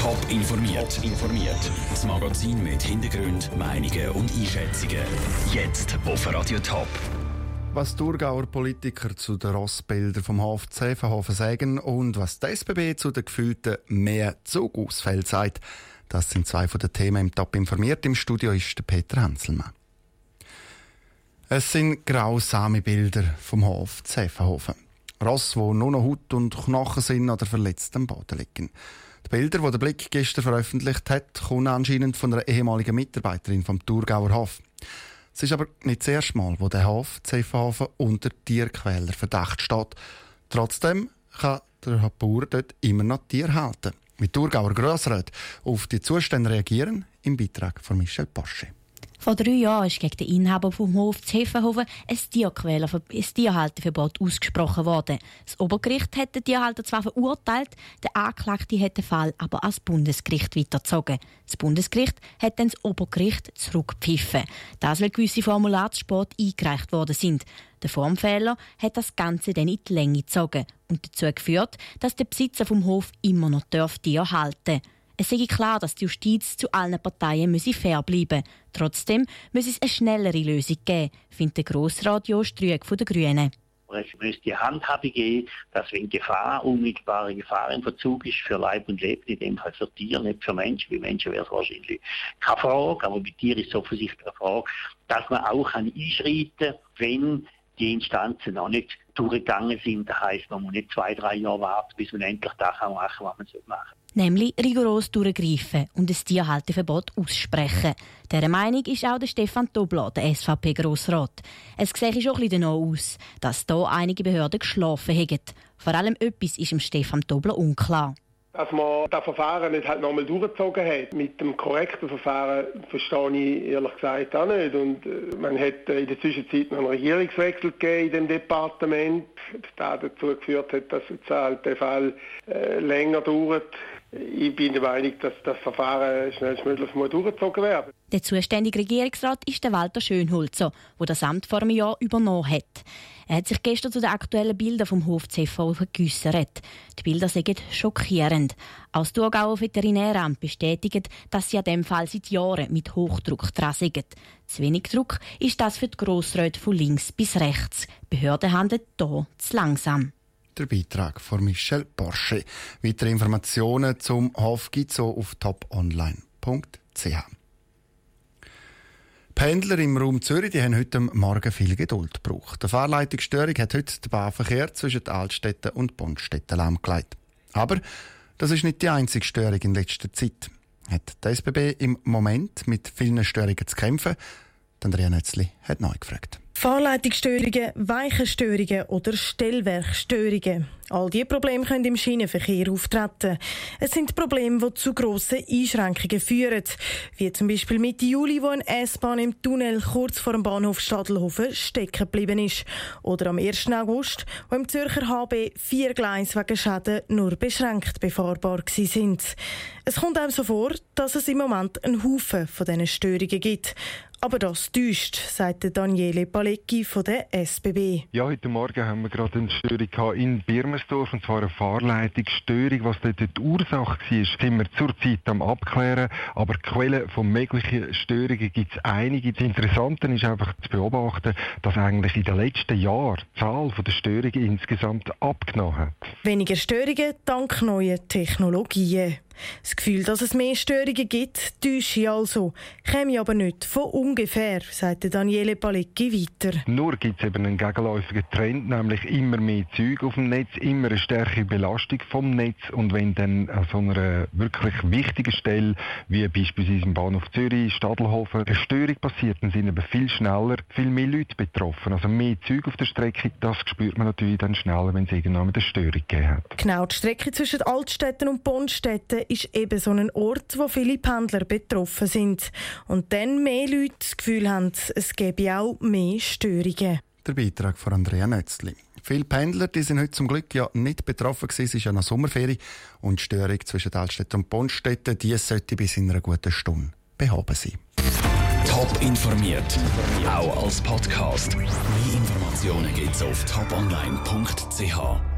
Top informiert. informiert. Das Magazin mit Hintergrund, Meinungen und Einschätzungen. Jetzt auf Radio Top. Was Thurgauer Politiker zu den Rossbildern vom HFC Verhofen sagen und was die SBB zu den gefühlten mehr Zugausfällen sagt, das sind zwei von den Themen im Top informiert. Im Studio ist der Peter Hanselmann. Es sind grausame Bilder vom Hof Zefenhofen. Ross, wo nur noch Haut und Knochen sind oder verletzt am Boden liegen. Die Bilder, die der Blick gestern veröffentlicht hat, kommen anscheinend von einer ehemaligen Mitarbeiterin vom Thurgauer Hof. Es ist aber nicht das erste Mal, wo der Hof Zefenhofen unter Tierquäler Verdacht steht. Trotzdem kann der Bauer dort immer noch Tier halten. Wie Thurgauer Grossrat auf die Zustände reagieren, im Beitrag von Michel Porsche. Vor drei Jahren ist gegen den Inhaber vom Hof zu ein, ein Tierhalteverbot ausgesprochen worden. Das Obergericht hat den Tierhalter zwar verurteilt, der Anklagte hat den Fall aber ans Bundesgericht weitergezogen. Das Bundesgericht hat dann das Obergericht zurückgepfiffen. Das, weil gewisse Formulare zu spät eingereicht worden sind. Der Formfehler hat das Ganze dann in die Länge gezogen und dazu geführt, dass der Besitzer vom Hof immer noch Tier halten darf. Es sei klar, dass die Justiz zu allen Parteien fair bleiben müsse. Trotzdem muss es eine schnellere Lösung geben, findet der Grossrat Jost Rüeg von den Grünen. Es müsste Handhabe geben, dass wenn Gefahr, unmittelbare Gefahr im Verzug ist für Leib und Leben, in dem Fall für Tiere, nicht für Menschen, wie Menschen wäre es wahrscheinlich keine Frage, aber bei Tieren ist es offensichtlich eine Frage, dass man auch einschreiten kann, wenn die Instanzen noch nicht durchgegangen sind. Das heisst, man muss nicht zwei, drei Jahre warten, bis man endlich das machen kann, was man machen soll nämlich rigoros durchgreifen und ein Tierhalteverbot aussprechen. Dieser Meinung ist auch der Stefan Tobler, der SVP-Grossrat. Es sieht schon ein bisschen aus, dass hier einige Behörden geschlafen haben. Vor allem etwas ist dem Stefan Tobler unklar. Dass man das Verfahren nicht halt nochmal durchgezogen hat. Mit dem korrekten Verfahren verstehe ich ehrlich gesagt auch nicht. Und äh, man hat in der Zwischenzeit noch einen Regierungswechsel gegeben in dem Departement, der dazu geführt hat, dass jetzt halt der Fall äh, länger dauert. Ich bin der Meinung, dass das Verfahren schnellstmöglich durchgezogen werden muss. Der zuständige Regierungsrat ist der Walter Schönholzer, der das Amt vor einem Jahr übernommen hat. Er hat sich gestern zu den aktuellen Bildern vom Hof CV geäussert. Die Bilder sind schockierend. Auch das Thurgauer Veterinäramt bestätigt, dass sie an dem Fall seit Jahren mit Hochdruck dran sind. Zu wenig Druck ist das für die Grossräte von links bis rechts. Die Behörden handeln hier zu langsam der Beitrag von Michel Porsche. Weitere Informationen zum Hof gibt es auf toponline.ch. Pendler im Raum Zürich die haben heute Morgen viel Geduld gebraucht. Die Fahrleitungsstörung hat heute den Bahnverkehr zwischen Altstädten und Bonstetten lahmgelegt. Aber das ist nicht die einzige Störung in letzter Zeit. Hat die SBB im Moment mit vielen Störungen zu kämpfen? Andrea Nötzli hat neu gefragt. Fahrleitungsstörungen, Weichenstörungen oder Stellwerkstörungen. All diese Probleme können im Schienenverkehr auftreten. Es sind Probleme, die zu grossen Einschränkungen führen. Wie zum Beispiel Mitte Juli, wo eine S-Bahn im Tunnel kurz vor dem Bahnhof Stadelhofen stecken geblieben ist. Oder am 1. August, wo im Zürcher HB vier Gleise wegen Schäden nur beschränkt befahrbar sind. Es kommt einem so vor, dass es im Moment einen Haufen von diesen Störungen gibt. Aber das täuscht, sagt Daniele Palecki von der SBB. Ja, heute Morgen haben wir gerade eine Störung in Birmersdorf, und zwar eine Fahrleitungsstörung. Was dort die Ursache war, sind wir zurzeit am Abklären. Aber Quellen von möglichen Störungen gibt es einige. Das Interessante ist einfach zu beobachten, dass eigentlich in den letzten Jahren die Zahl der Störungen insgesamt abgenommen hat. Weniger Störungen dank neuer Technologien. Das Gefühl, dass es mehr Störungen gibt, täusche also. Käme aber nicht von ungefähr, sagte Daniele Palecki weiter. Nur gibt es eben einen gegenläufigen Trend, nämlich immer mehr Züge auf dem Netz, immer eine stärkere Belastung vom Netz und wenn dann an so einer wirklich wichtigen Stelle, wie beispielsweise im Bahnhof Zürich, Stadelhofen, eine Störung passiert, dann sind eben viel schneller, viel mehr Leute betroffen. Also mehr Züge auf der Strecke, das spürt man natürlich dann schneller, wenn es irgendwann eine Störung gegeben hat. Genau, die Strecke zwischen Altstädten und Bonstetten ist eben so ein Ort, wo viele Pendler betroffen sind. Und dann mehr Leute das Gefühl haben, es gebe auch mehr Störungen. Der Beitrag von Andrea Nötzli. Viele Pendler die sind heute zum Glück ja nicht betroffen gewesen. Es ist ja noch Sommerferie und die Störung zwischen Altstädten und Bonstetten, die sollte bis in einer guten Stunde behoben sein. Top informiert, auch als Podcast. Mehr Informationen gibt's auf toponline.ch.